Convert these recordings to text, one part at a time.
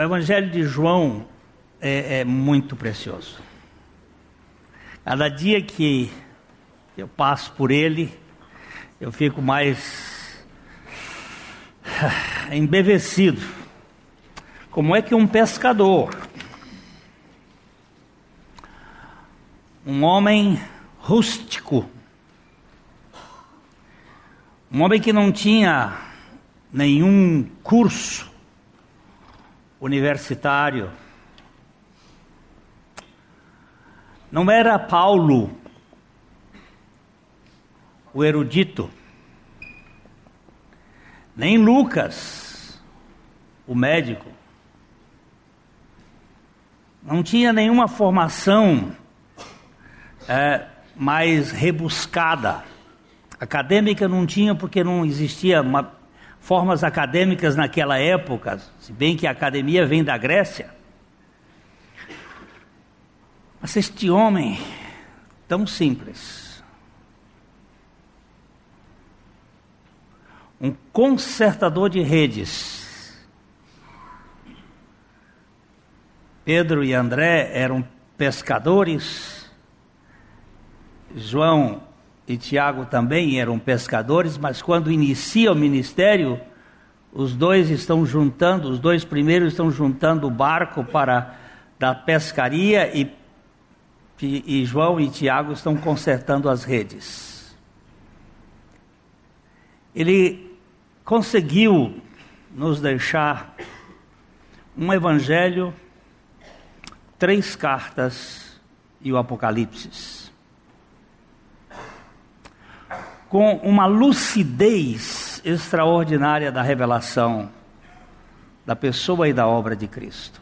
O Evangelho de João é, é muito precioso. Cada dia que eu passo por ele, eu fico mais embevecido. Como é que um pescador, um homem rústico, um homem que não tinha nenhum curso universitário, não era Paulo o erudito, nem Lucas, o médico. Não tinha nenhuma formação é, mais rebuscada. Acadêmica não tinha porque não existia formas acadêmicas naquela época, se bem que a academia vem da Grécia. Mas este homem, tão simples, um consertador de redes. Pedro e André eram pescadores, João e Tiago também eram pescadores, mas quando inicia o ministério, os dois estão juntando, os dois primeiros estão juntando o barco para da pescaria e, e João e Tiago estão consertando as redes. Ele conseguiu nos deixar um evangelho, três cartas e o Apocalipse. Com uma lucidez extraordinária da revelação da pessoa e da obra de Cristo.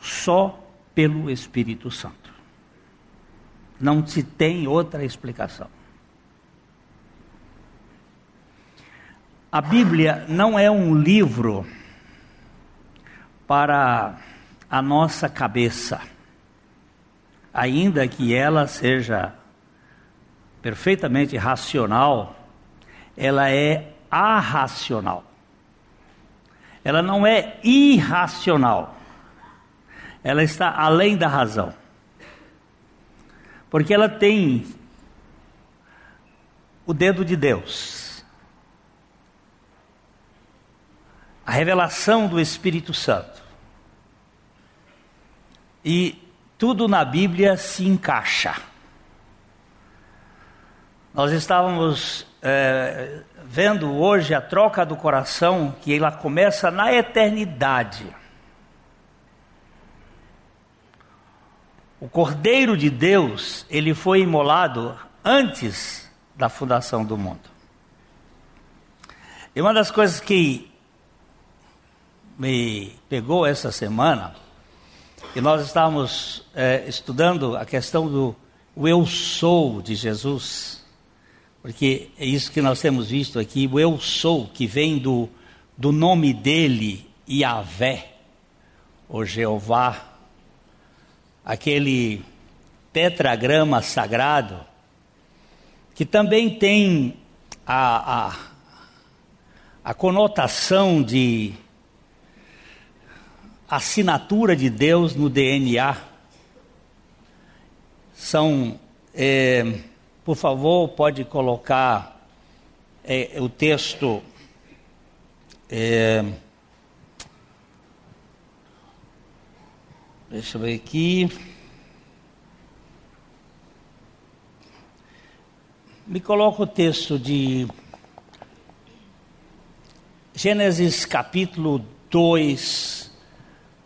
Só pelo Espírito Santo. Não se tem outra explicação. A Bíblia não é um livro para a nossa cabeça, ainda que ela seja perfeitamente racional, ela é arracional. Ela não é irracional. Ela está além da razão. Porque ela tem o dedo de Deus a revelação do Espírito Santo. E tudo na Bíblia se encaixa. Nós estávamos é, vendo hoje a troca do coração, que ela começa na eternidade. O Cordeiro de Deus, ele foi imolado antes da fundação do mundo. E uma das coisas que me pegou essa semana, e nós estávamos é, estudando a questão do eu sou de Jesus, porque é isso que nós temos visto aqui, o eu sou, que vem do, do nome dele, Yahvé, ou Jeová, aquele tetragrama sagrado, que também tem a, a, a conotação de assinatura de Deus no DNA. São, é, por favor, pode colocar é, o texto. É, deixa eu ver aqui. Me coloca o texto de Gênesis capítulo 2,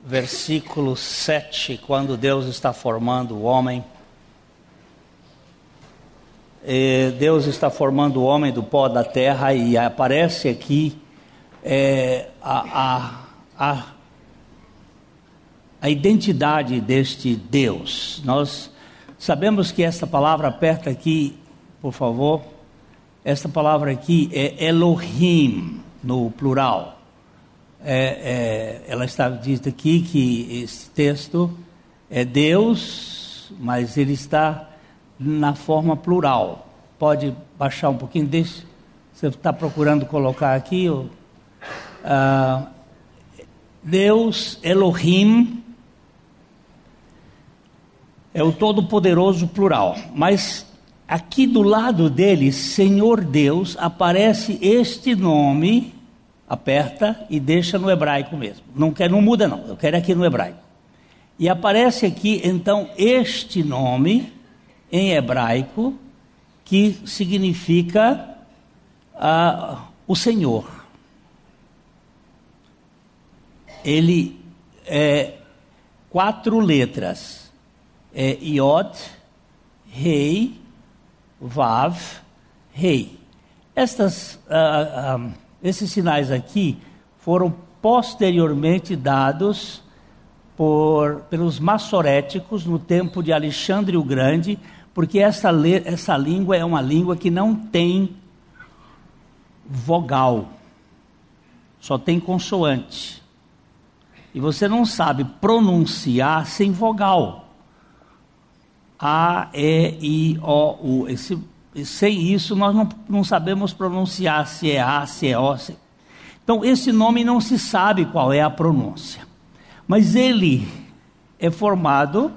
versículo 7, quando Deus está formando o homem. Deus está formando o homem do pó da terra e aparece aqui é, a, a, a, a identidade deste Deus. Nós sabemos que esta palavra aperta aqui, por favor. Esta palavra aqui é Elohim, no plural é, é, ela está dita aqui que esse texto é Deus, mas ele está na forma plural. Pode baixar um pouquinho, deixa. Você está procurando colocar aqui. Ó, ah, Deus Elohim é o Todo-Poderoso plural, mas aqui do lado dele, Senhor Deus, aparece este nome, aperta e deixa no hebraico mesmo. Não quer, não muda não. Eu quero aqui no hebraico. E aparece aqui então este nome em hebraico que significa uh, o Senhor ele é quatro letras. É Iod, Rei, Vav, Rei. Estas, uh, uh, esses sinais aqui foram posteriormente dados por, pelos massoréticos no tempo de Alexandre o Grande, porque essa, essa língua é uma língua que não tem vogal, só tem consoante e você não sabe pronunciar sem vogal. A, E, I, O, U. Esse, sem isso, nós não, não sabemos pronunciar se é A, se é O. Se... Então, esse nome não se sabe qual é a pronúncia. Mas ele é formado,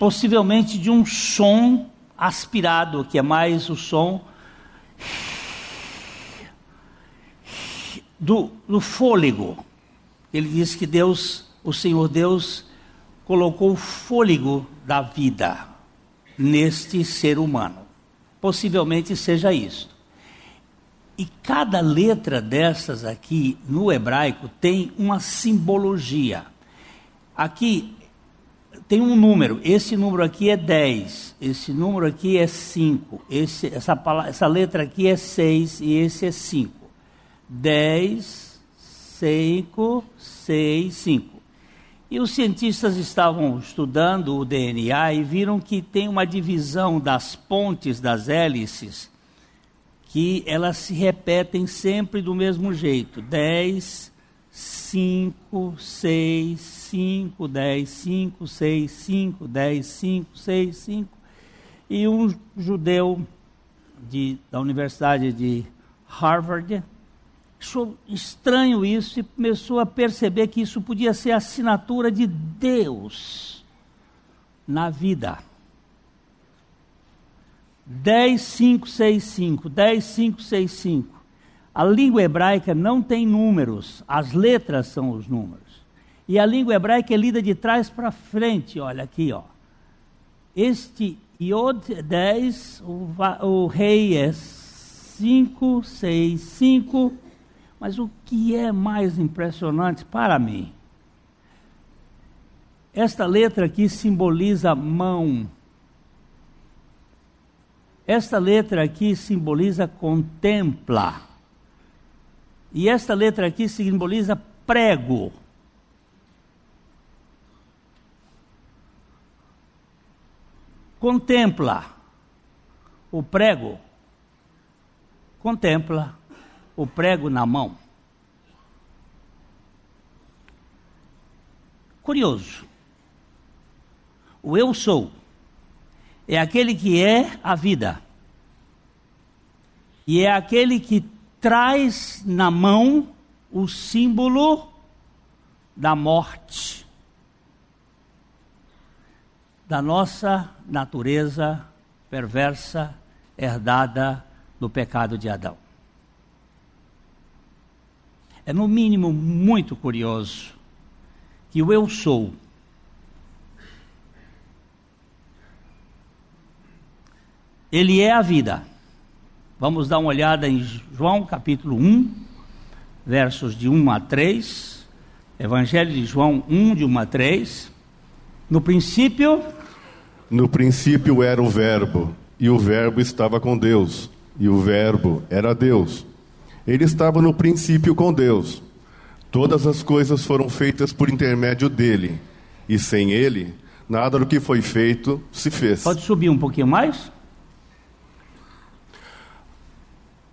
possivelmente, de um som aspirado, que é mais o som do, do fôlego ele diz que Deus, o Senhor Deus, colocou o fôlego da vida neste ser humano. Possivelmente seja isso. E cada letra dessas aqui no hebraico tem uma simbologia. Aqui tem um número, esse número aqui é 10, esse número aqui é 5, esse, essa, essa letra aqui é 6 e esse é 5. 10, 5, 6, 5. E os cientistas estavam estudando o DNA e viram que tem uma divisão das pontes das hélices que elas se repetem sempre do mesmo jeito. 10, 5, 6, 5, 10, 5, 6, 5, 10, 5, 6, 5. E um judeu de, da Universidade de Harvard achou estranho isso e começou a perceber que isso podia ser a assinatura de Deus na vida. 10, 5, 6, 5, 10, 5, 6, 5. A língua hebraica não tem números, as letras são os números. E a língua hebraica é lida de trás para frente, olha aqui, ó. Este Yod é 10, o, o rei é 5, 6, 5, mas o que é mais impressionante para mim? Esta letra aqui simboliza mão. Esta letra aqui simboliza contempla. E esta letra aqui simboliza prego. Contempla. O prego contempla o prego na mão. Curioso. O eu sou é aquele que é a vida. E é aquele que traz na mão o símbolo da morte, da nossa natureza perversa herdada do pecado de Adão. É no mínimo muito curioso que o eu sou ele é a vida. Vamos dar uma olhada em João capítulo 1, versos de 1 a 3. Evangelho de João 1, de 1 a 3. No princípio. No princípio era o Verbo, e o Verbo estava com Deus, e o Verbo era Deus. Ele estava no princípio com Deus. Todas as coisas foram feitas por intermédio dele, e sem ele, nada do que foi feito se fez. Pode subir um pouquinho mais?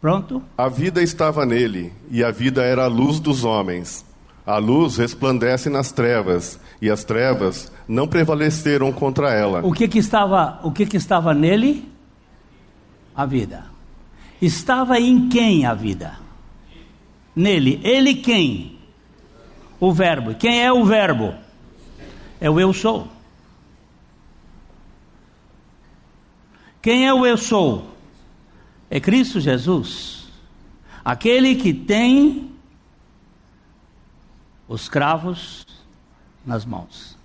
Pronto? A vida estava nele, e a vida era a luz dos homens. A luz resplandece nas trevas, e as trevas não prevaleceram contra ela. O que que estava, o que que estava nele? A vida. Estava em quem a vida? Nele. Ele quem? o Verbo. Quem é o Verbo? É o Eu Sou. Quem é o Eu Sou? É Cristo Jesus. Aquele que tem os cravos nas mãos.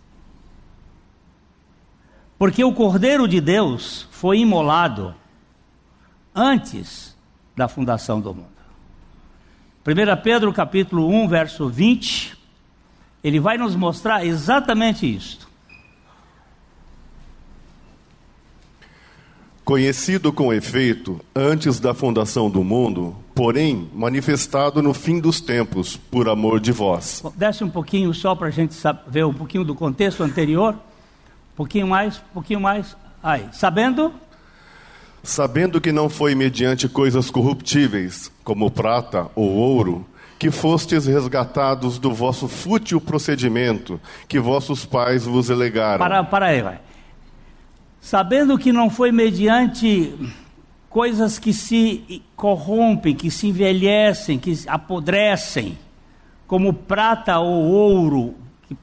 Porque o Cordeiro de Deus foi imolado antes da fundação do mundo. 1 Pedro capítulo 1, verso 20, ele vai nos mostrar exatamente isto. Conhecido com efeito antes da fundação do mundo, porém manifestado no fim dos tempos, por amor de vós. Desce um pouquinho só para a gente ver um pouquinho do contexto anterior. Um pouquinho mais, um pouquinho mais. Aí, sabendo? Sabendo que não foi mediante coisas corruptíveis, como prata ou ouro, que fostes resgatados do vosso fútil procedimento que vossos pais vos elegaram. Para, para aí, vai sabendo que não foi mediante coisas que se corrompem, que se envelhecem, que apodrecem, como prata ou ouro,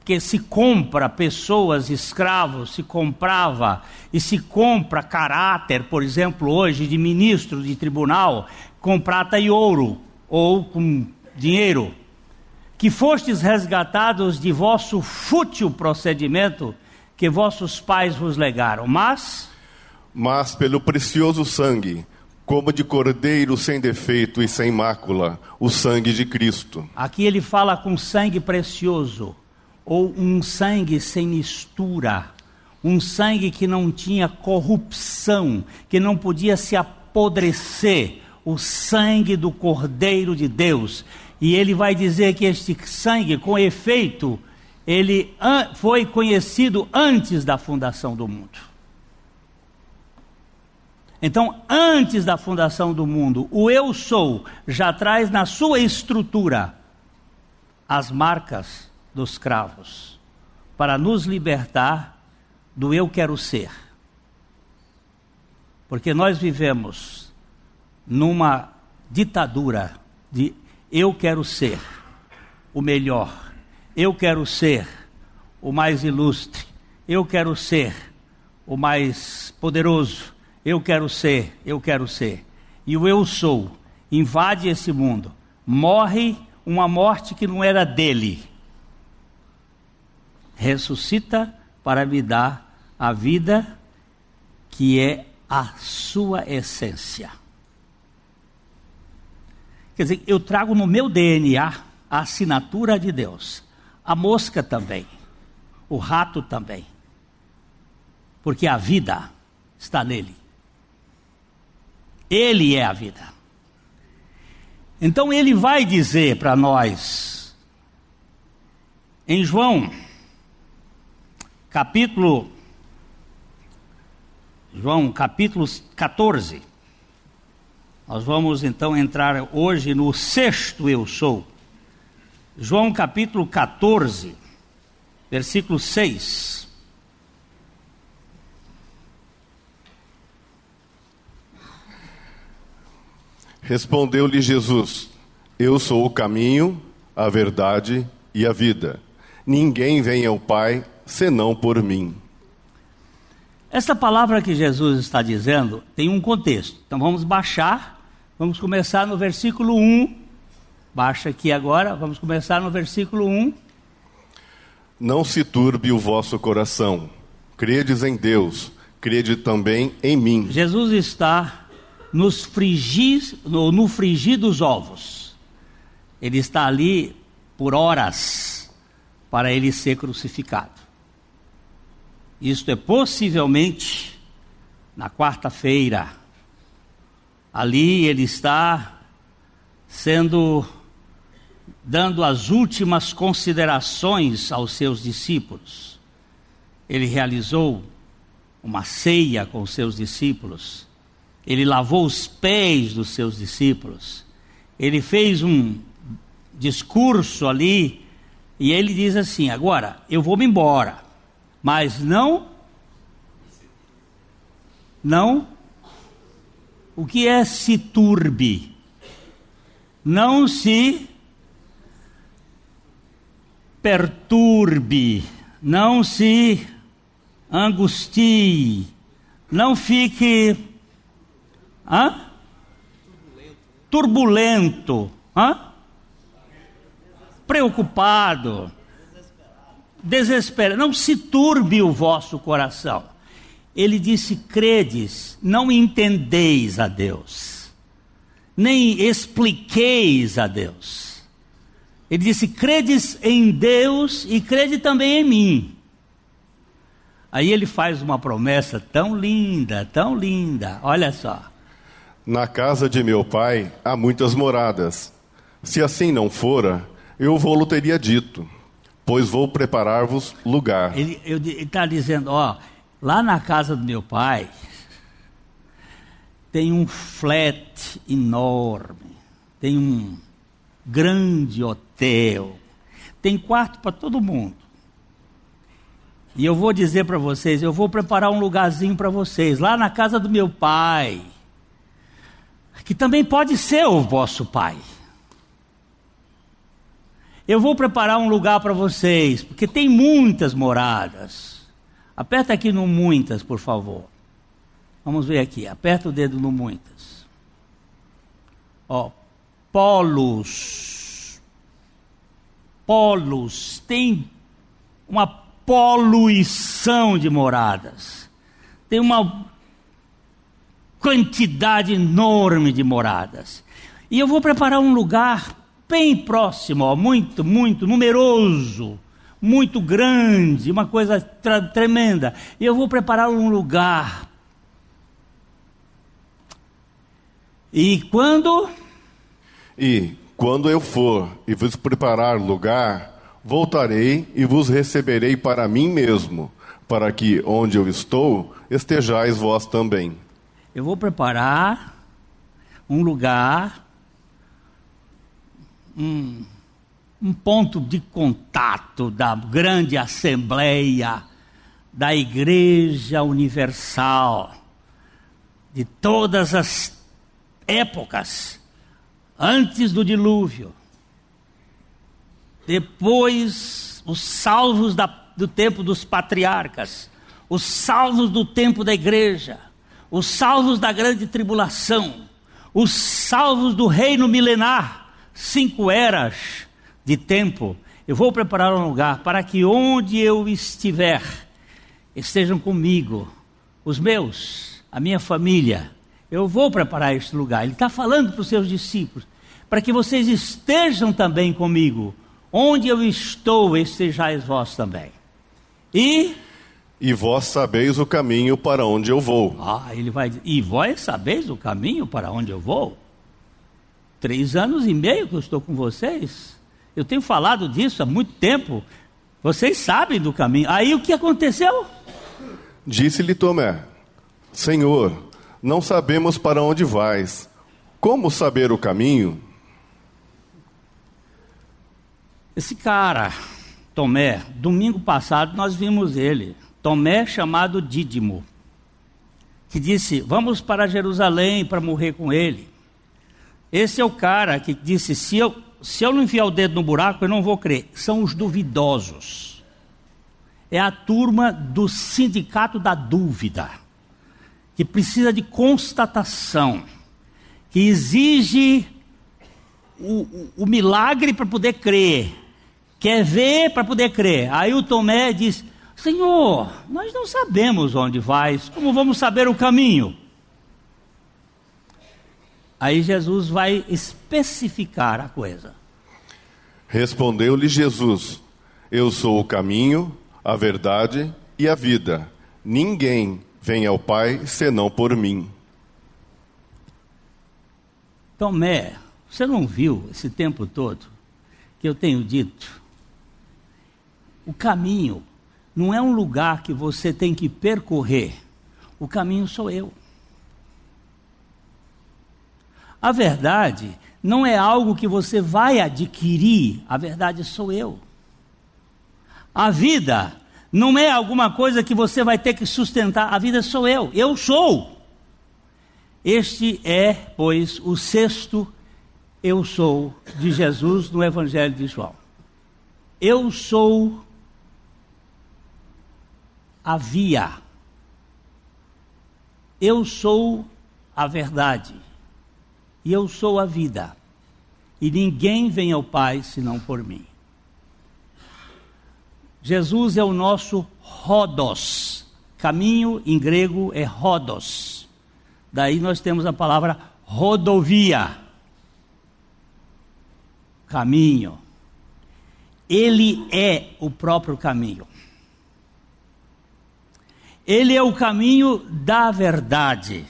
que se compra pessoas, escravos, se comprava e se compra caráter, por exemplo, hoje de ministro de tribunal, com prata e ouro ou com dinheiro, que fostes resgatados de vosso fútil procedimento que vossos pais vos legaram, mas mas pelo precioso sangue, como de cordeiro sem defeito e sem mácula, o sangue de Cristo. Aqui ele fala com sangue precioso, ou um sangue sem mistura, um sangue que não tinha corrupção, que não podia se apodrecer, o sangue do Cordeiro de Deus. E ele vai dizer que este sangue, com efeito, ele foi conhecido antes da fundação do mundo. Então, antes da fundação do mundo, o eu sou já traz na sua estrutura as marcas dos cravos para nos libertar do eu quero ser. Porque nós vivemos numa ditadura de eu quero ser o melhor eu quero ser o mais ilustre, eu quero ser o mais poderoso, eu quero ser, eu quero ser. E o eu sou invade esse mundo, morre uma morte que não era dele, ressuscita para me dar a vida que é a sua essência. Quer dizer, eu trago no meu DNA a assinatura de Deus. A mosca também, o rato também, porque a vida está nele. Ele é a vida. Então ele vai dizer para nós, em João, capítulo, João, capítulo 14, nós vamos então entrar hoje no sexto eu sou. João capítulo 14, versículo 6. Respondeu-lhe Jesus: Eu sou o caminho, a verdade e a vida. Ninguém vem ao Pai senão por mim. Essa palavra que Jesus está dizendo tem um contexto. Então vamos baixar, vamos começar no versículo 1 Baixa aqui agora, vamos começar no versículo 1. Não se turbe o vosso coração. Credes em Deus, crede também em mim. Jesus está nos frigir, no, no frigir dos ovos. Ele está ali por horas para ele ser crucificado. Isto é possivelmente na quarta-feira. Ali ele está sendo dando as últimas considerações aos seus discípulos. Ele realizou uma ceia com os seus discípulos. Ele lavou os pés dos seus discípulos. Ele fez um discurso ali e ele diz assim: Agora eu vou me embora, mas não. Não. O que é se turbe? Não se perturbe, não se angustie, não fique hã? turbulento, hã? preocupado, desesperado. Não se turbe o vosso coração. Ele disse: credes, não entendeis a Deus, nem expliqueis a Deus. Ele disse: credes em Deus e crede também em mim. Aí ele faz uma promessa tão linda, tão linda. Olha só. Na casa de meu pai há muitas moradas. Se assim não fora, eu vou-lo teria dito, pois vou preparar-vos lugar. Ele está dizendo: ó, lá na casa do meu pai tem um flat enorme, tem um grande hotel, tem quarto para todo mundo. E eu vou dizer para vocês, eu vou preparar um lugarzinho para vocês, lá na casa do meu pai, que também pode ser o vosso pai. Eu vou preparar um lugar para vocês, porque tem muitas moradas. Aperta aqui no muitas, por favor. Vamos ver aqui, aperta o dedo no muitas. Ó, polos. Polos. Tem uma poluição de moradas. Tem uma quantidade enorme de moradas. E eu vou preparar um lugar bem próximo, ó, muito, muito numeroso, muito grande, uma coisa tremenda. E eu vou preparar um lugar. E quando? E quando eu for e vos preparar lugar, Voltarei e vos receberei para mim mesmo, para que onde eu estou estejais vós também. Eu vou preparar um lugar, um, um ponto de contato da grande assembleia da Igreja Universal de todas as épocas antes do dilúvio depois, os salvos da, do tempo dos patriarcas, os salvos do tempo da igreja, os salvos da grande tribulação, os salvos do reino milenar, cinco eras de tempo. Eu vou preparar um lugar para que onde eu estiver, estejam comigo os meus, a minha família. Eu vou preparar este lugar. Ele está falando para os seus discípulos, para que vocês estejam também comigo Onde eu estou, estejais vós também. E e vós sabeis o caminho para onde eu vou. Ah, ele vai dizer, e vós sabeis o caminho para onde eu vou? Três anos e meio que eu estou com vocês. Eu tenho falado disso há muito tempo. Vocês sabem do caminho. Aí o que aconteceu? Disse-lhe Tomé: Senhor, não sabemos para onde vais. Como saber o caminho? Esse cara, Tomé, domingo passado nós vimos ele, Tomé chamado Dídimo, que disse: Vamos para Jerusalém para morrer com ele. Esse é o cara que disse: se eu, se eu não enfiar o dedo no buraco, eu não vou crer. São os duvidosos. É a turma do sindicato da dúvida, que precisa de constatação, que exige o, o, o milagre para poder crer quer ver para poder crer. Aí o Tomé diz: Senhor, nós não sabemos onde vais, como vamos saber o caminho? Aí Jesus vai especificar a coisa. Respondeu-lhe Jesus: Eu sou o caminho, a verdade e a vida. Ninguém vem ao Pai senão por mim. Tomé, você não viu esse tempo todo que eu tenho dito o caminho não é um lugar que você tem que percorrer. O caminho sou eu. A verdade não é algo que você vai adquirir, a verdade sou eu. A vida não é alguma coisa que você vai ter que sustentar, a vida sou eu, eu sou. Este é, pois, o sexto eu sou de Jesus no Evangelho de João. Eu sou a via. Eu sou a verdade. E eu sou a vida. E ninguém vem ao Pai senão por mim. Jesus é o nosso rodos. Caminho em grego é rodos. Daí nós temos a palavra rodovia. Caminho. Ele é o próprio caminho. Ele é o caminho da verdade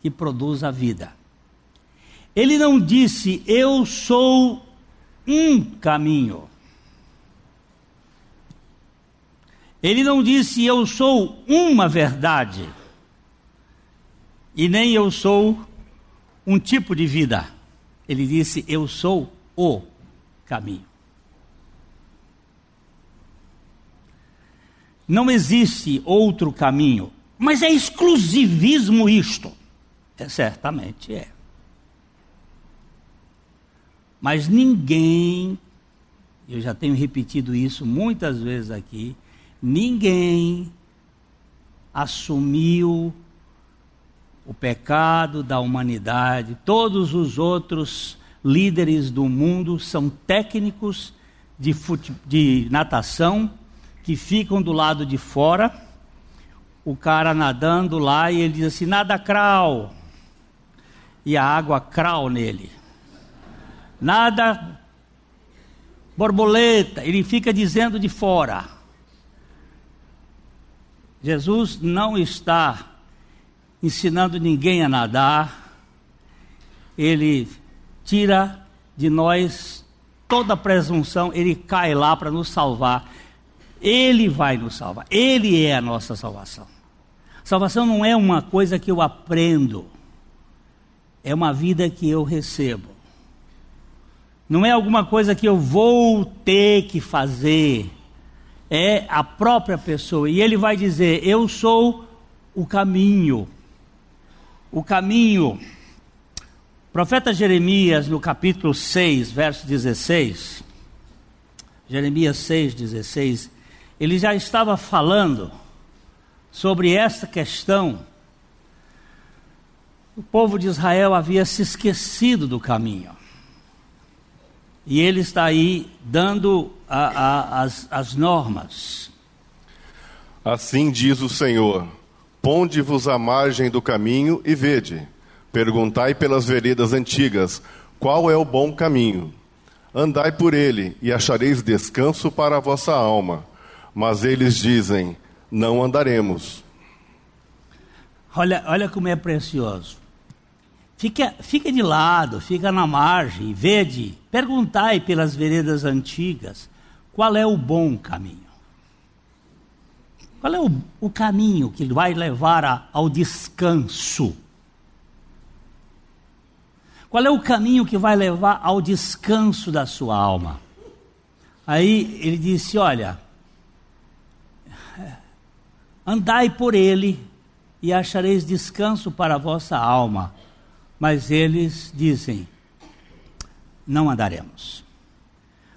que produz a vida. Ele não disse, eu sou um caminho. Ele não disse, eu sou uma verdade. E nem eu sou um tipo de vida. Ele disse, eu sou o caminho. Não existe outro caminho. Mas é exclusivismo isto. É, certamente é. Mas ninguém, eu já tenho repetido isso muitas vezes aqui, ninguém assumiu o pecado da humanidade. Todos os outros líderes do mundo são técnicos de, de natação que ficam do lado de fora, o cara nadando lá e ele diz assim: nada crawl. E a água crawl nele. Nada borboleta, ele fica dizendo de fora. Jesus não está ensinando ninguém a nadar, ele tira de nós toda a presunção, ele cai lá para nos salvar. Ele vai nos salvar, ele é a nossa salvação. Salvação não é uma coisa que eu aprendo, é uma vida que eu recebo. Não é alguma coisa que eu vou ter que fazer é a própria pessoa. E ele vai dizer: Eu sou o caminho. O caminho. Profeta Jeremias, no capítulo 6, verso 16, Jeremias 6, 16, ele já estava falando sobre essa questão. O povo de Israel havia se esquecido do caminho. E ele está aí dando a, a, as, as normas. Assim diz o Senhor: Ponde-vos à margem do caminho e vede. Perguntai pelas veredas antigas: qual é o bom caminho? Andai por ele e achareis descanso para a vossa alma. Mas eles dizem: Não andaremos. Olha, olha como é precioso. Fica, fica de lado, fica na margem, vede, perguntai pelas veredas antigas qual é o bom caminho. Qual é o, o caminho que vai levar a, ao descanso? Qual é o caminho que vai levar ao descanso da sua alma? Aí ele disse: Olha, andai por ele e achareis descanso para a vossa alma mas eles dizem: não andaremos.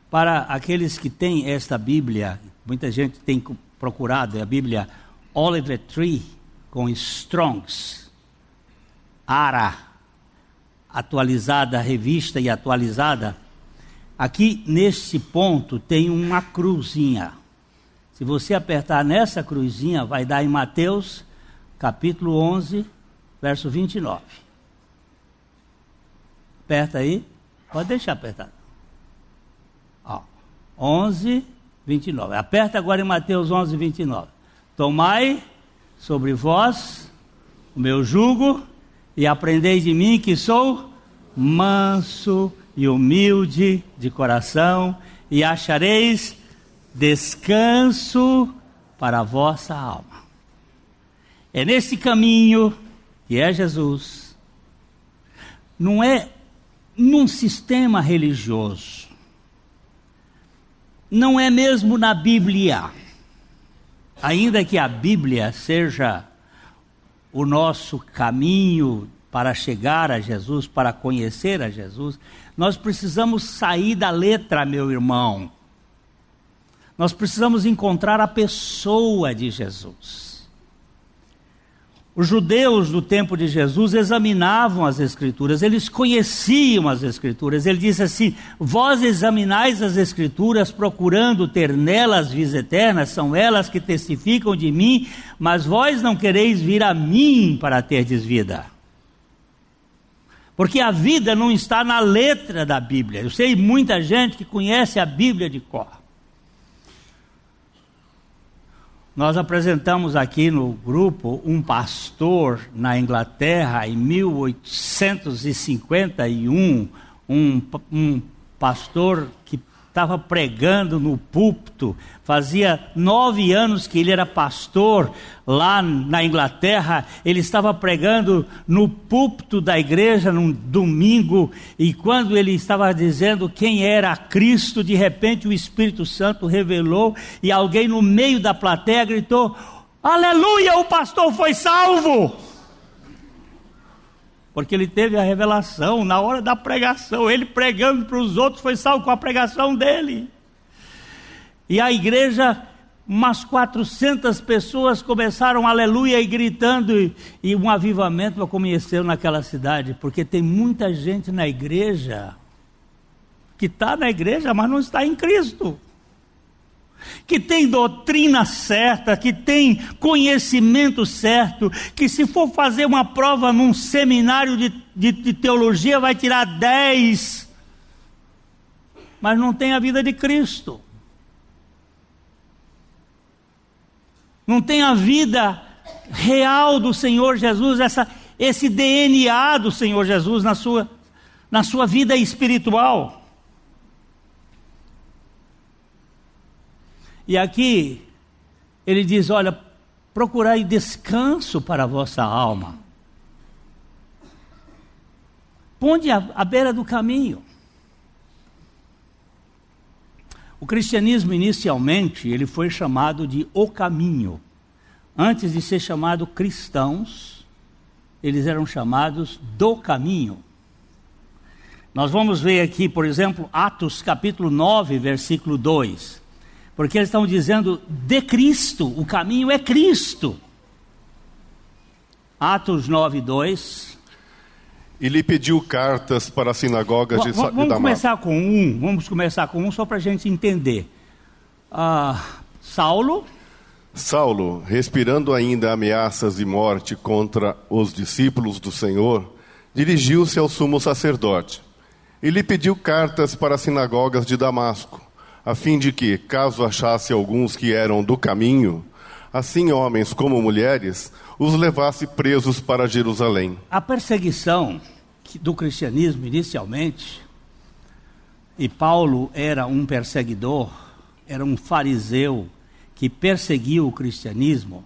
Para aqueles que têm esta Bíblia, muita gente tem procurado a Bíblia Oliver Tree com Strongs, Ara, atualizada, revista e atualizada. Aqui neste ponto tem uma cruzinha. Se você apertar nessa cruzinha, vai dar em Mateus capítulo 11, verso 29. Aperta aí. Pode deixar apertado. Ó, 11, 29. Aperta agora em Mateus 11, 29. Tomai sobre vós o meu jugo e aprendei de mim que sou manso e humilde de coração e achareis descanso para a vossa alma. É nesse caminho que é Jesus. Não é num sistema religioso. Não é mesmo na Bíblia. Ainda que a Bíblia seja o nosso caminho para chegar a Jesus, para conhecer a Jesus, nós precisamos sair da letra, meu irmão. Nós precisamos encontrar a pessoa de Jesus. Os judeus do tempo de Jesus examinavam as Escrituras, eles conheciam as Escrituras. Ele disse assim: Vós examinais as Escrituras, procurando ter nelas vida eterna, são elas que testificam de mim, mas vós não quereis vir a mim para terdes vida. Porque a vida não está na letra da Bíblia. Eu sei muita gente que conhece a Bíblia de cor. Nós apresentamos aqui no grupo um pastor na Inglaterra em 1851, um, um pastor estava pregando no púlpito. Fazia nove anos que ele era pastor lá na Inglaterra. Ele estava pregando no púlpito da igreja num domingo. E quando ele estava dizendo quem era Cristo, de repente o Espírito Santo revelou e alguém no meio da plateia gritou: Aleluia, o pastor foi salvo! Porque ele teve a revelação na hora da pregação. Ele pregando para os outros foi salvo com a pregação dele. E a igreja, umas 400 pessoas começaram aleluia e gritando, e, um avivamento aconteceu naquela cidade, porque tem muita gente na igreja que está na igreja, mas não está em Cristo que tem doutrina certa, que tem conhecimento certo, que se for fazer uma prova num seminário de, de, de teologia vai tirar 10, mas não tem a vida de Cristo. Não tem a vida real do Senhor Jesus, essa, esse DNA do Senhor Jesus na sua, na sua vida espiritual. E aqui ele diz: Olha, procurai descanso para a vossa alma. Ponde à beira do caminho. O cristianismo inicialmente ele foi chamado de o caminho. Antes de ser chamado cristãos, eles eram chamados do caminho. Nós vamos ver aqui, por exemplo, Atos capítulo 9, versículo 2. Porque eles estão dizendo de Cristo, o caminho é Cristo. Atos 9, 2. E lhe pediu cartas para as sinagogas de, Damasco. Vamos começar com um, vamos começar com um só para a gente entender. Ah, Saulo. Saulo, respirando ainda ameaças de morte contra os discípulos do Senhor, dirigiu-se ao sumo sacerdote e lhe pediu cartas para as sinagogas de Damasco a fim de que, caso achasse alguns que eram do caminho, assim homens como mulheres, os levasse presos para Jerusalém. A perseguição do cristianismo inicialmente, e Paulo era um perseguidor, era um fariseu que perseguia o cristianismo,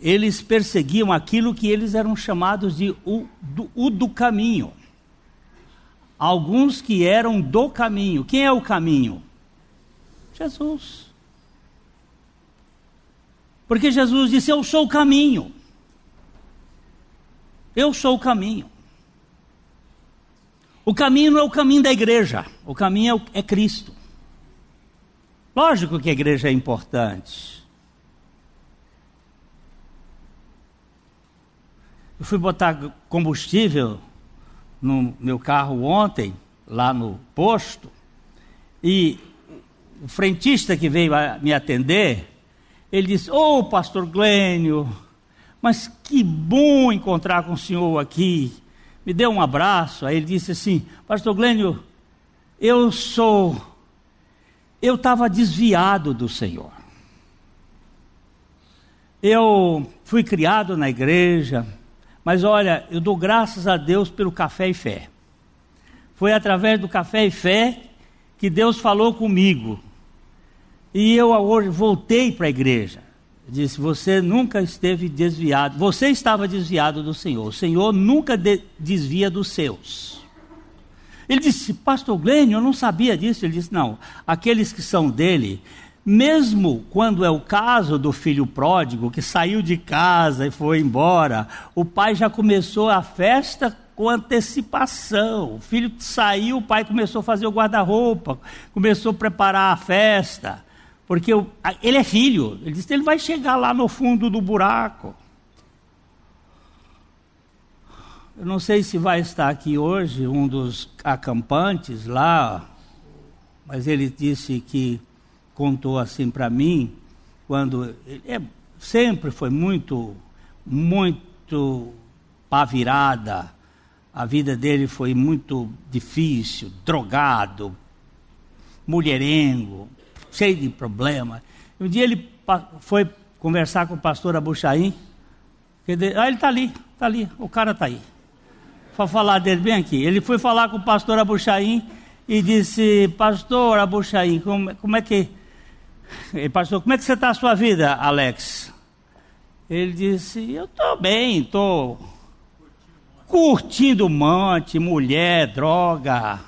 eles perseguiam aquilo que eles eram chamados de o do, o do caminho. Alguns que eram do caminho. Quem é o caminho? Jesus. Porque Jesus disse: Eu sou o caminho. Eu sou o caminho. O caminho não é o caminho da igreja, o caminho é, é Cristo. Lógico que a igreja é importante. Eu fui botar combustível no meu carro ontem, lá no posto, e o frentista que veio me atender, ele disse: Ô oh, pastor Glênio, mas que bom encontrar com o senhor aqui. Me deu um abraço. Aí ele disse assim: Pastor Glênio, eu sou. Eu estava desviado do Senhor. Eu fui criado na igreja, mas olha, eu dou graças a Deus pelo café e fé. Foi através do café e fé que Deus falou comigo. E eu hoje voltei para a igreja. Disse: Você nunca esteve desviado. Você estava desviado do Senhor. O Senhor nunca de desvia dos seus. Ele disse: Pastor Glênio, eu não sabia disso. Ele disse: Não, aqueles que são dele Mesmo quando é o caso do filho pródigo que saiu de casa e foi embora, o pai já começou a festa com antecipação. O filho saiu, o pai começou a fazer o guarda-roupa, começou a preparar a festa, porque ele é filho. Ele disse: ele vai chegar lá no fundo do buraco. Eu não sei se vai estar aqui hoje um dos acampantes lá, mas ele disse que contou assim para mim, quando ele é, sempre foi muito, muito pavirada, a vida dele foi muito difícil, drogado, mulherengo, cheio de problemas. Um dia ele foi conversar com o pastor Abuchaim, ah, ele está ali, está ali, o cara está aí para falar dele bem aqui. Ele foi falar com o pastor Abuchaim e disse: Pastor Abuchaim, como, como é que. Pastor, como é que você está a sua vida, Alex? Ele disse: Eu estou bem, estou curtindo um monte, mulher, droga.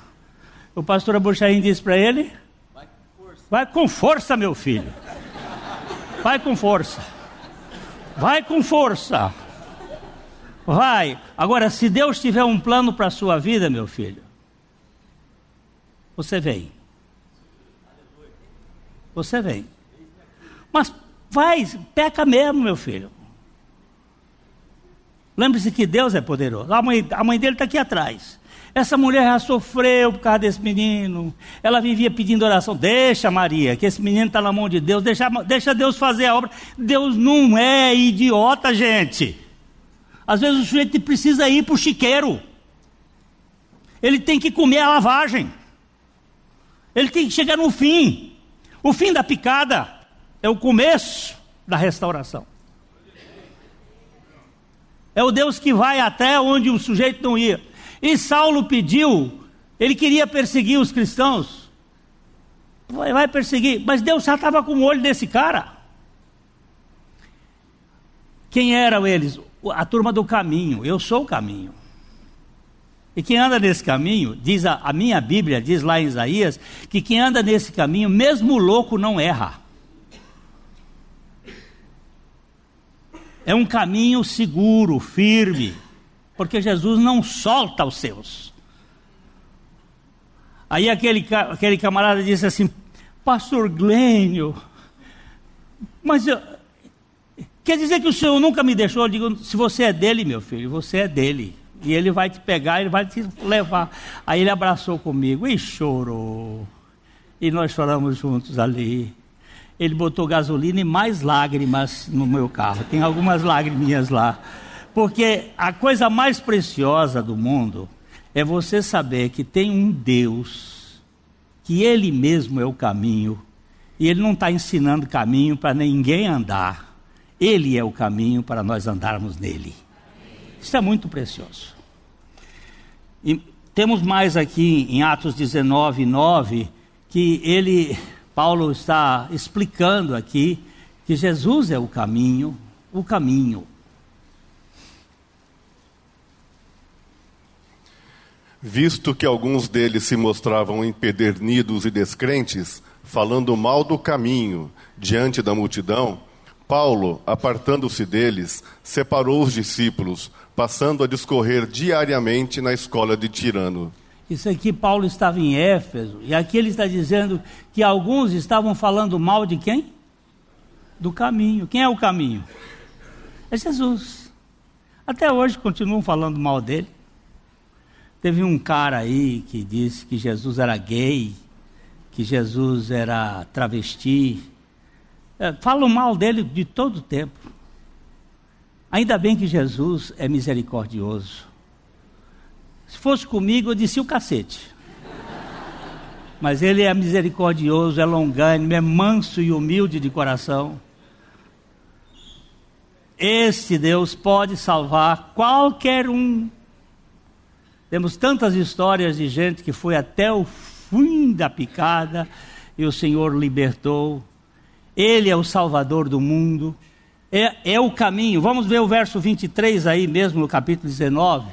O pastor Abuchaim disse para ele: Vai com força. Meu filho. Vai com força. Vai com força. Vai. Agora, se Deus tiver um plano para a sua vida, meu filho, você vem. Você vem. Mas vai, peca mesmo, meu filho. Lembre-se que Deus é poderoso. A mãe, a mãe dele está aqui atrás. Essa mulher já sofreu por causa desse menino. Ela vivia pedindo oração. Deixa, Maria, que esse menino está na mão de Deus. Deixa, deixa Deus fazer a obra. Deus não é idiota, gente. Às vezes o sujeito precisa ir para o chiqueiro. Ele tem que comer a lavagem. Ele tem que chegar no fim. O fim da picada é o começo da restauração. É o Deus que vai até onde o sujeito não ia. E Saulo pediu, ele queria perseguir os cristãos. Vai, perseguir, mas Deus já estava com o olho desse cara. Quem eram eles? a turma do caminho, eu sou o caminho. E quem anda nesse caminho, diz a, a, minha Bíblia, diz lá em Isaías, que quem anda nesse caminho, mesmo louco, não erra. É um caminho seguro, firme, porque Jesus não solta os seus. Aí aquele, aquele camarada disse assim: Pastor Glênio, mas eu, Quer dizer que o Senhor nunca me deixou? Eu digo, se você é dele, meu filho, você é dele. E ele vai te pegar, ele vai te levar. Aí ele abraçou comigo e chorou. E nós choramos juntos ali. Ele botou gasolina e mais lágrimas no meu carro. Tem algumas lágrimas lá. Porque a coisa mais preciosa do mundo é você saber que tem um Deus, que Ele mesmo é o caminho, e Ele não está ensinando caminho para ninguém andar. Ele é o caminho para nós andarmos nele. Isso é muito precioso. E temos mais aqui em Atos 19, 9, que ele, Paulo está explicando aqui que Jesus é o caminho, o caminho. Visto que alguns deles se mostravam empedernidos e descrentes, falando mal do caminho diante da multidão, Paulo, apartando-se deles, separou os discípulos, passando a discorrer diariamente na escola de Tirano. Isso aqui, Paulo estava em Éfeso, e aqui ele está dizendo que alguns estavam falando mal de quem? Do caminho. Quem é o caminho? É Jesus. Até hoje continuam falando mal dele. Teve um cara aí que disse que Jesus era gay, que Jesus era travesti, é, falam mal dele de todo tempo. Ainda bem que Jesus é misericordioso. Se fosse comigo, eu disse o cacete. Mas ele é misericordioso, é longânimo, é manso e humilde de coração. Este Deus pode salvar qualquer um. Temos tantas histórias de gente que foi até o fim da picada e o Senhor libertou. Ele é o Salvador do mundo, é, é o caminho. Vamos ver o verso 23 aí mesmo no capítulo 19.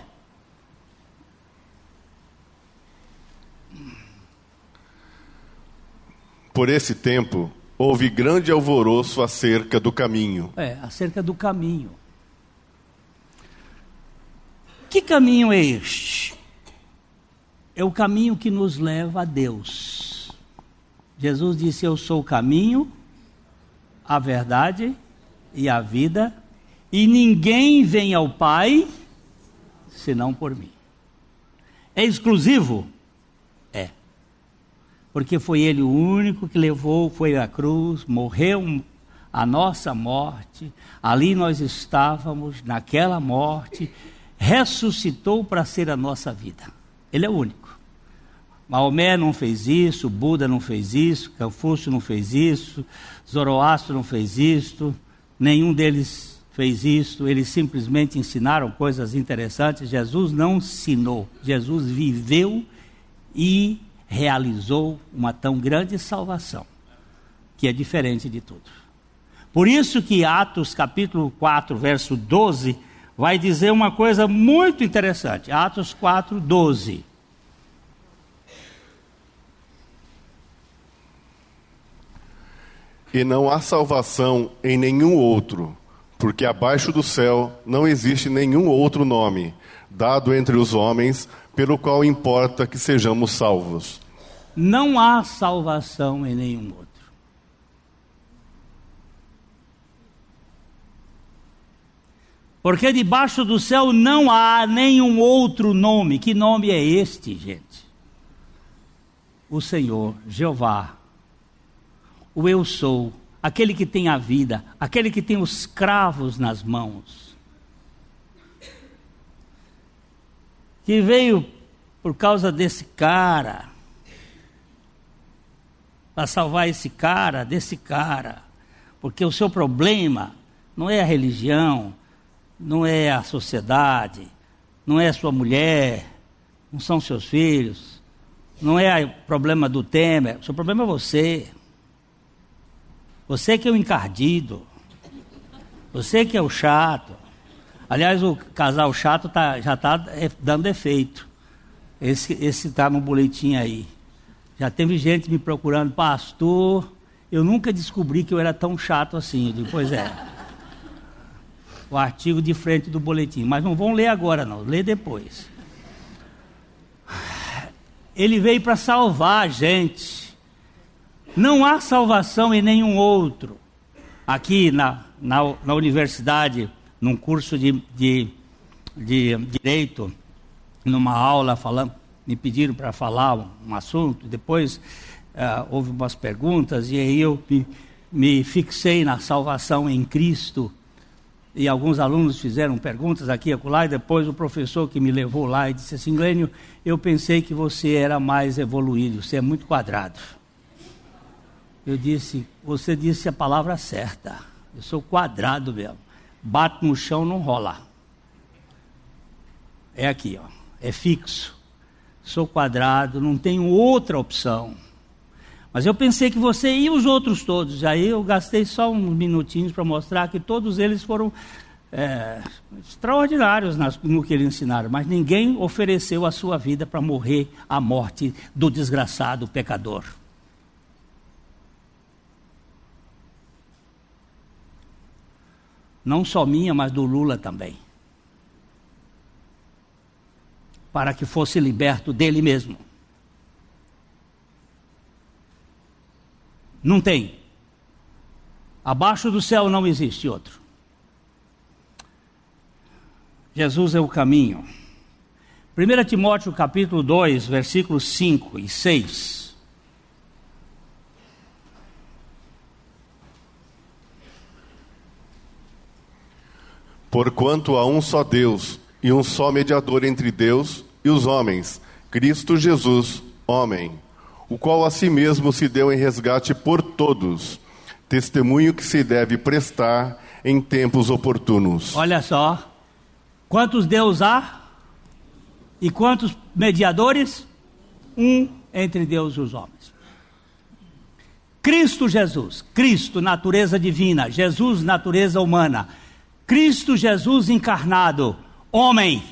Por esse tempo, houve grande alvoroço acerca do caminho. É, acerca do caminho. Que caminho é este? É o caminho que nos leva a Deus. Jesus disse: Eu sou o caminho, a verdade e a vida, e ninguém vem ao Pai senão por mim. É exclusivo? É. Porque foi Ele o único que levou, foi à cruz, morreu a nossa morte, ali nós estávamos, naquela morte, ressuscitou para ser a nossa vida. Ele é o único. Maomé não fez isso, Buda não fez isso, Confúcio não fez isso, Zoroastro não fez isso, nenhum deles fez isso, eles simplesmente ensinaram coisas interessantes. Jesus não ensinou, Jesus viveu e realizou uma tão grande salvação, que é diferente de tudo. Por isso que Atos capítulo 4, verso 12, vai dizer uma coisa muito interessante. Atos 4, 12. E não há salvação em nenhum outro, porque abaixo do céu não existe nenhum outro nome dado entre os homens pelo qual importa que sejamos salvos. Não há salvação em nenhum outro. Porque debaixo do céu não há nenhum outro nome. Que nome é este, gente? O Senhor, Jeová, o Eu sou, aquele que tem a vida, aquele que tem os cravos nas mãos. Que veio por causa desse cara, para salvar esse cara, desse cara, porque o seu problema não é a religião, não é a sociedade, não é a sua mulher, não são seus filhos, não é o problema do Temer, o seu problema é você. Você que é o encardido, você que é o chato. Aliás, o casal chato tá, já está é, dando efeito. Esse está no boletim aí. Já teve gente me procurando, pastor. Eu nunca descobri que eu era tão chato assim. Eu digo, pois é o artigo de frente do boletim. Mas não vão ler agora, não, lê depois. Ele veio para salvar a gente. Não há salvação em nenhum outro. Aqui na, na, na universidade, num curso de, de, de direito, numa aula falando, me pediram para falar um, um, assunto, depois uh, houve umas perguntas e aí eu me, me fixei na salvação em Cristo e alguns alunos fizeram perguntas aqui e acolá, e depois o professor que me levou lá e disse assim, Glênio, eu pensei que você era mais evoluído, você é muito quadrado. Eu disse, você disse a palavra certa, eu sou quadrado mesmo, bato no chão, não rola. É aqui, ó, é fixo, sou quadrado, não tenho outra opção. Mas eu pensei que você e os outros todos. Aí eu gastei só uns minutinhos para mostrar que todos eles foram é, extraordinários no que eles ensinaram. Mas ninguém ofereceu a sua vida para morrer a morte do desgraçado pecador. Não só minha, mas do Lula também. Para que fosse liberto dele mesmo. Não tem. Abaixo do céu não existe outro. Jesus é o caminho. 1 Timóteo capítulo 2, versículos 5 e 6. Porquanto há um só Deus e um só mediador entre Deus e os homens, Cristo Jesus, homem o qual a si mesmo se deu em resgate por todos, testemunho que se deve prestar em tempos oportunos. Olha só, quantos Deus há e quantos mediadores? Um entre Deus e os homens. Cristo Jesus, Cristo, natureza divina, Jesus, natureza humana. Cristo Jesus encarnado, homem,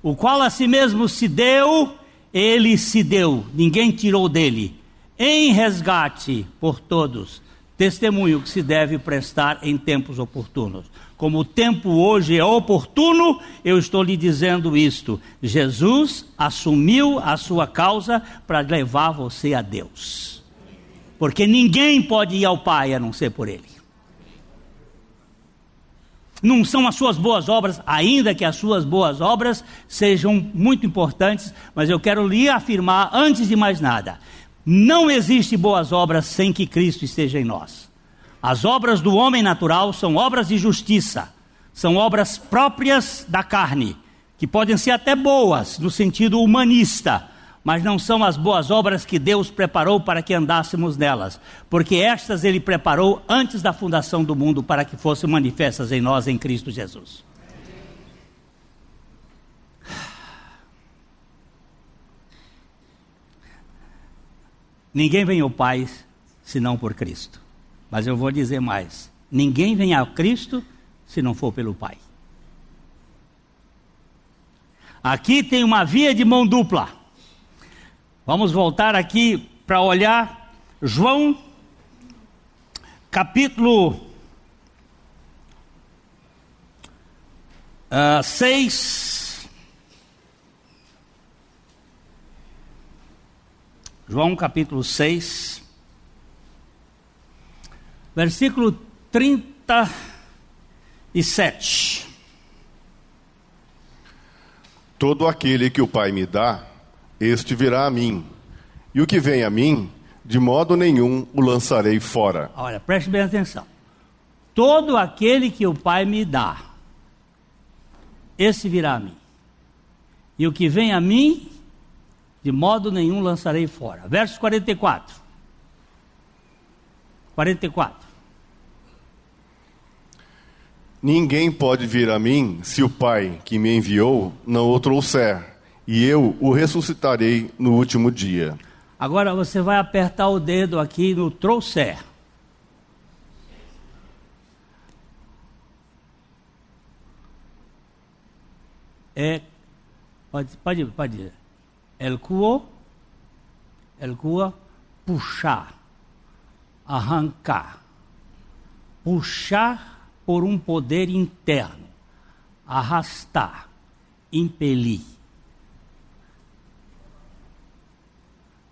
o qual a si mesmo se deu ele se deu, ninguém tirou dele, em resgate por todos, testemunho que se deve prestar em tempos oportunos. Como o tempo hoje é oportuno, eu estou lhe dizendo isto: Jesus assumiu a sua causa para levar você a Deus. Porque ninguém pode ir ao Pai a não ser por Ele. Não são as suas boas obras, ainda que as suas boas obras sejam muito importantes, mas eu quero lhe afirmar, antes de mais nada, não existe boas obras sem que Cristo esteja em nós. As obras do homem natural são obras de justiça, são obras próprias da carne, que podem ser até boas no sentido humanista, mas não são as boas obras que Deus preparou para que andássemos nelas, porque estas Ele preparou antes da fundação do mundo para que fossem manifestas em nós em Cristo Jesus. Ninguém vem ao Pai senão por Cristo. Mas eu vou dizer mais: ninguém vem a Cristo se não for pelo Pai. Aqui tem uma via de mão dupla. Vamos voltar aqui para olhar João, capítulo uh, 6. João capítulo 6, versículo 37. Todo aquele que o Pai me dá, este virá a mim. E o que vem a mim, de modo nenhum o lançarei fora. Olha, preste bem atenção. Todo aquele que o Pai me dá, esse virá a mim. E o que vem a mim, de modo nenhum lançarei fora. Verso 44. 44. Ninguém pode vir a mim se o Pai que me enviou não o trouxer, e eu o ressuscitarei no último dia. Agora você vai apertar o dedo aqui no trouxer. É, pode, pode, pode dizer. El cuo, el cuo, puxar, arrancar, puxar por um poder interno, arrastar, impelir.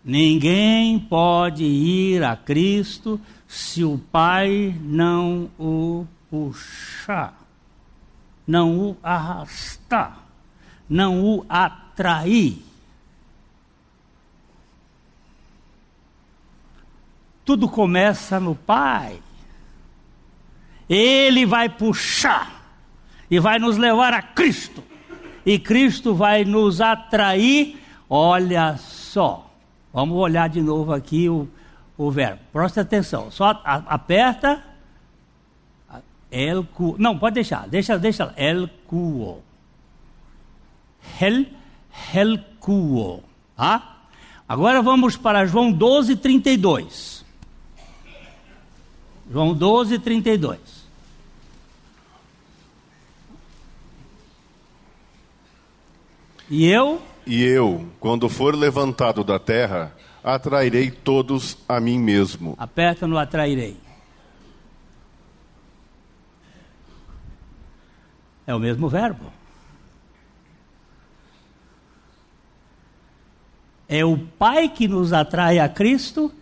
Ninguém pode ir a Cristo se o Pai não o puxar, não o arrastar, não o atrair. Tudo começa no Pai. Ele vai puxar e vai nos levar a Cristo. E Cristo vai nos atrair. Olha só. Vamos olhar de novo aqui o, o verbo. Preste atenção. Só aperta. El cu. Não, pode deixar. Deixa, deixa. El cuo. Hel, hel cuo. Tá? Agora vamos para João 12, 32. João 12, 32. E eu? E eu, quando for levantado da terra, atrairei todos a mim mesmo. Aperta no atrairei. É o mesmo verbo. É o Pai que nos atrai a Cristo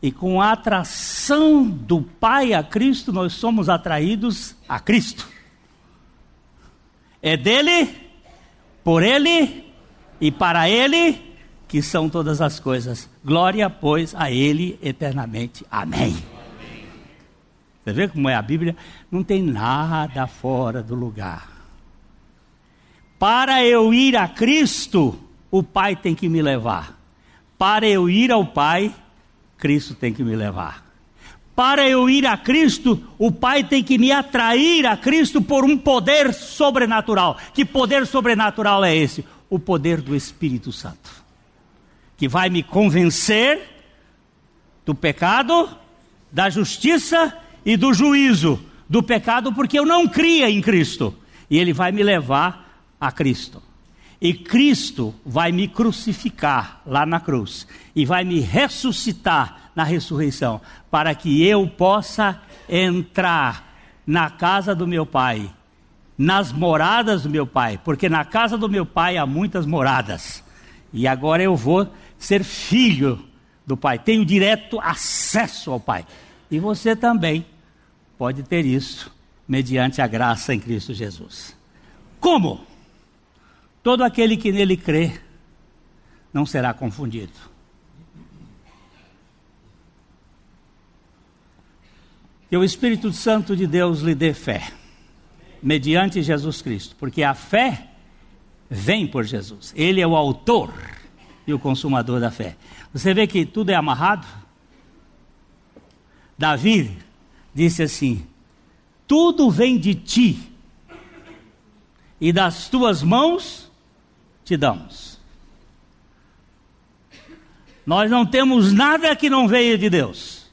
e com a atração do Pai a Cristo, nós somos atraídos a Cristo. É dele, por ele e para ele que são todas as coisas. Glória, pois, a ele eternamente. Amém. Você vê como é a Bíblia? Não tem nada fora do lugar. Para eu ir a Cristo, o Pai tem que me levar. Para eu ir ao Pai, Cristo tem que me levar. Para eu ir a Cristo, o Pai tem que me atrair a Cristo por um poder sobrenatural. Que poder sobrenatural é esse? O poder do Espírito Santo, que vai me convencer do pecado, da justiça e do juízo. Do pecado, porque eu não cria em Cristo, e Ele vai me levar a Cristo. E Cristo vai me crucificar lá na cruz e vai me ressuscitar na ressurreição, para que eu possa entrar na casa do meu pai, nas moradas do meu pai, porque na casa do meu pai há muitas moradas. E agora eu vou ser filho do pai, tenho direto acesso ao pai. E você também pode ter isso mediante a graça em Cristo Jesus. Como? Todo aquele que nele crê não será confundido. Que o Espírito Santo de Deus lhe dê fé, mediante Jesus Cristo, porque a fé vem por Jesus. Ele é o autor e o consumador da fé. Você vê que tudo é amarrado? Davi disse assim: Tudo vem de ti, e das tuas mãos te damos. Nós não temos nada que não veio de Deus.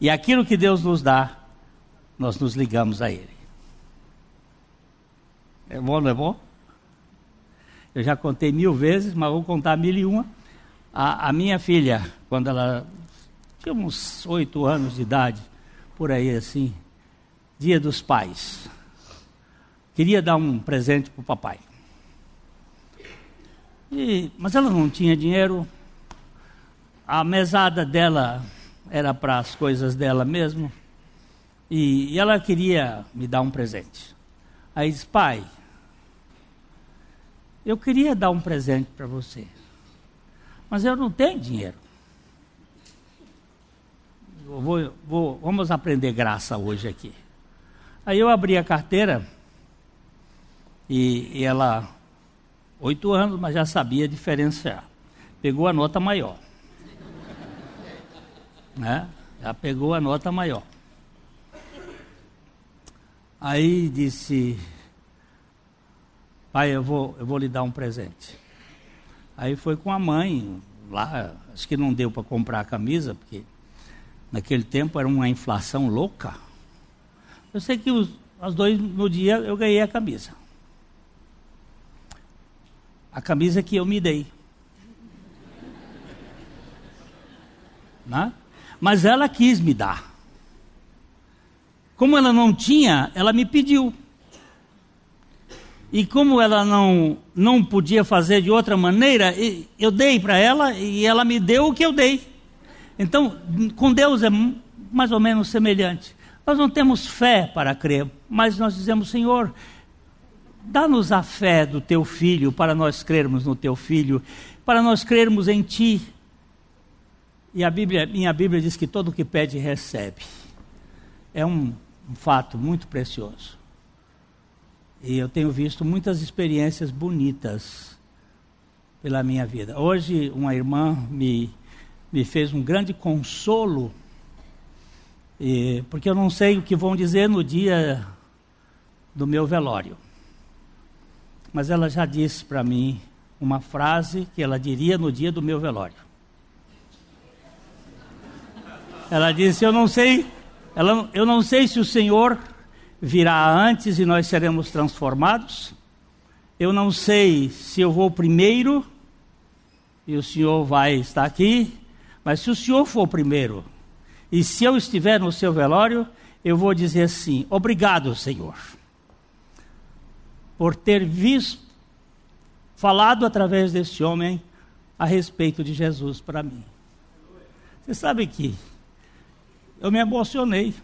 E aquilo que Deus nos dá, nós nos ligamos a Ele. É bom, não é bom? Eu já contei mil vezes, mas vou contar mil e uma. A, a minha filha, quando ela tinha uns oito anos de idade, por aí assim, dia dos pais, queria dar um presente para o papai. E, mas ela não tinha dinheiro, a mesada dela era para as coisas dela mesmo. E, e, ela queria me dar um presente. Aí disse, pai, eu queria dar um presente para você, mas eu não tenho dinheiro. Vou, vou, vamos aprender graça hoje aqui. Aí eu abri a carteira e, e ela, oito anos, mas já sabia diferenciar. Pegou a nota maior né? Já pegou a nota maior. Aí disse, pai, eu vou, eu vou lhe dar um presente. Aí foi com a mãe, lá, acho que não deu para comprar a camisa, porque naquele tempo era uma inflação louca. Eu sei que os, os dois, no dia, eu ganhei a camisa. A camisa que eu me dei. Né? mas ela quis me dar. Como ela não tinha, ela me pediu. E como ela não, não podia fazer de outra maneira, eu dei para ela e ela me deu o que eu dei. Então, com Deus é mais ou menos semelhante. Nós não temos fé para crer, mas nós dizemos, Senhor, dá-nos a fé do teu filho para nós crermos no teu filho, para nós crermos em ti. E a Bíblia, minha Bíblia diz que todo o que pede recebe. É um, um fato muito precioso. E eu tenho visto muitas experiências bonitas pela minha vida. Hoje, uma irmã me, me fez um grande consolo, e, porque eu não sei o que vão dizer no dia do meu velório. Mas ela já disse para mim uma frase que ela diria no dia do meu velório. Ela disse: Eu não sei, ela, eu não sei se o Senhor virá antes e nós seremos transformados. Eu não sei se eu vou primeiro e o Senhor vai estar aqui, mas se o Senhor for primeiro e se eu estiver no seu velório, eu vou dizer assim: Obrigado, Senhor, por ter visto, falado através desse homem a respeito de Jesus para mim. Você sabe que eu me emocionei.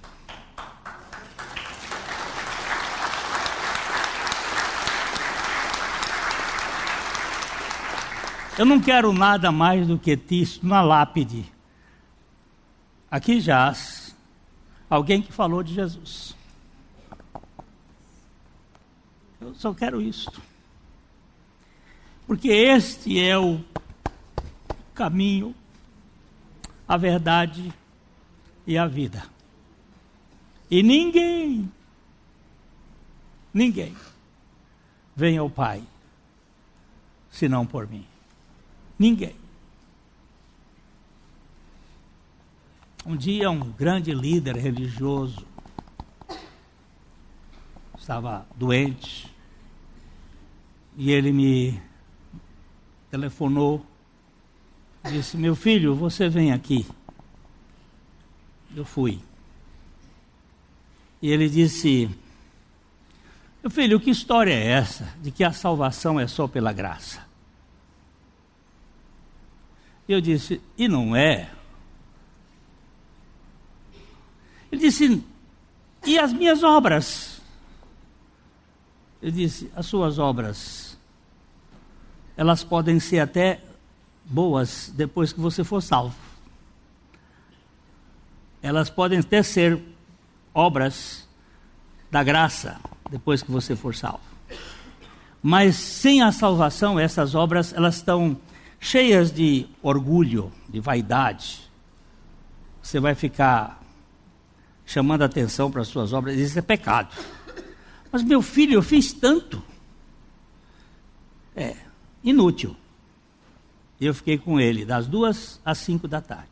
Eu não quero nada mais do que isso na lápide. Aqui jaz alguém que falou de Jesus. Eu só quero isto. Porque este é o caminho, a verdade e a vida. E ninguém, ninguém vem ao Pai senão por mim. Ninguém. Um dia, um grande líder religioso estava doente e ele me telefonou, disse: Meu filho, você vem aqui eu fui. E ele disse: Meu filho, que história é essa de que a salvação é só pela graça? Eu disse: E não é. Ele disse: E as minhas obras? Ele disse: As suas obras, elas podem ser até boas depois que você for salvo. Elas podem até ser obras da graça depois que você for salvo. Mas sem a salvação, essas obras elas estão cheias de orgulho, de vaidade. Você vai ficar chamando atenção para as suas obras, isso é pecado. Mas meu filho, eu fiz tanto. É, inútil. Eu fiquei com ele das duas às cinco da tarde.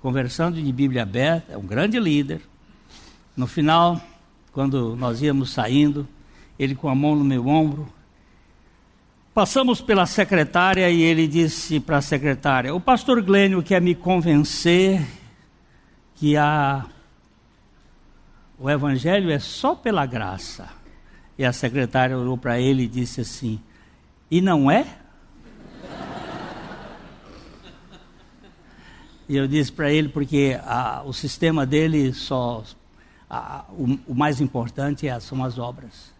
Conversando de Bíblia aberta, é um grande líder. No final, quando nós íamos saindo, ele com a mão no meu ombro. Passamos pela secretária e ele disse para a secretária: O pastor Glênio quer me convencer que a, o evangelho é só pela graça. E a secretária olhou para ele e disse assim: E não é? E eu disse para ele, porque a, o sistema dele só. A, o, o, mais importante é, são as obras.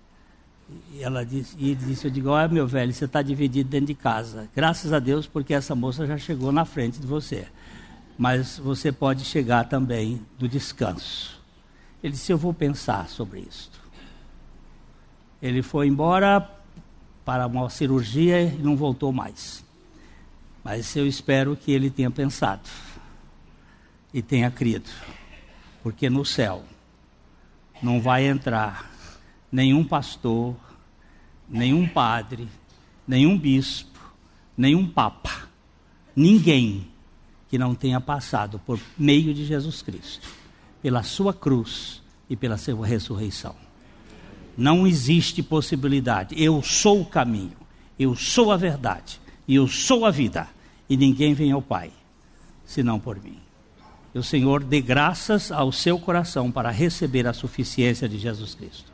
E ela disse, e ele disse, eu digo, olha meu velho, você está dividido dentro de casa. Graças a Deus, porque essa moça já chegou na frente de você. Mas você pode chegar também do descanso. Ele disse, eu vou pensar sobre isso. Ele foi embora para uma cirurgia e não voltou mais. Mas eu espero que ele tenha pensado e tenha crido, porque no céu não vai entrar nenhum pastor, nenhum padre, nenhum bispo, nenhum papa, ninguém que não tenha passado por meio de Jesus Cristo, pela sua cruz e pela sua ressurreição. Não existe possibilidade. Eu sou o caminho, eu sou a verdade e eu sou a vida, e ninguém vem ao Pai senão por mim o Senhor dê graças ao seu coração para receber a suficiência de Jesus Cristo,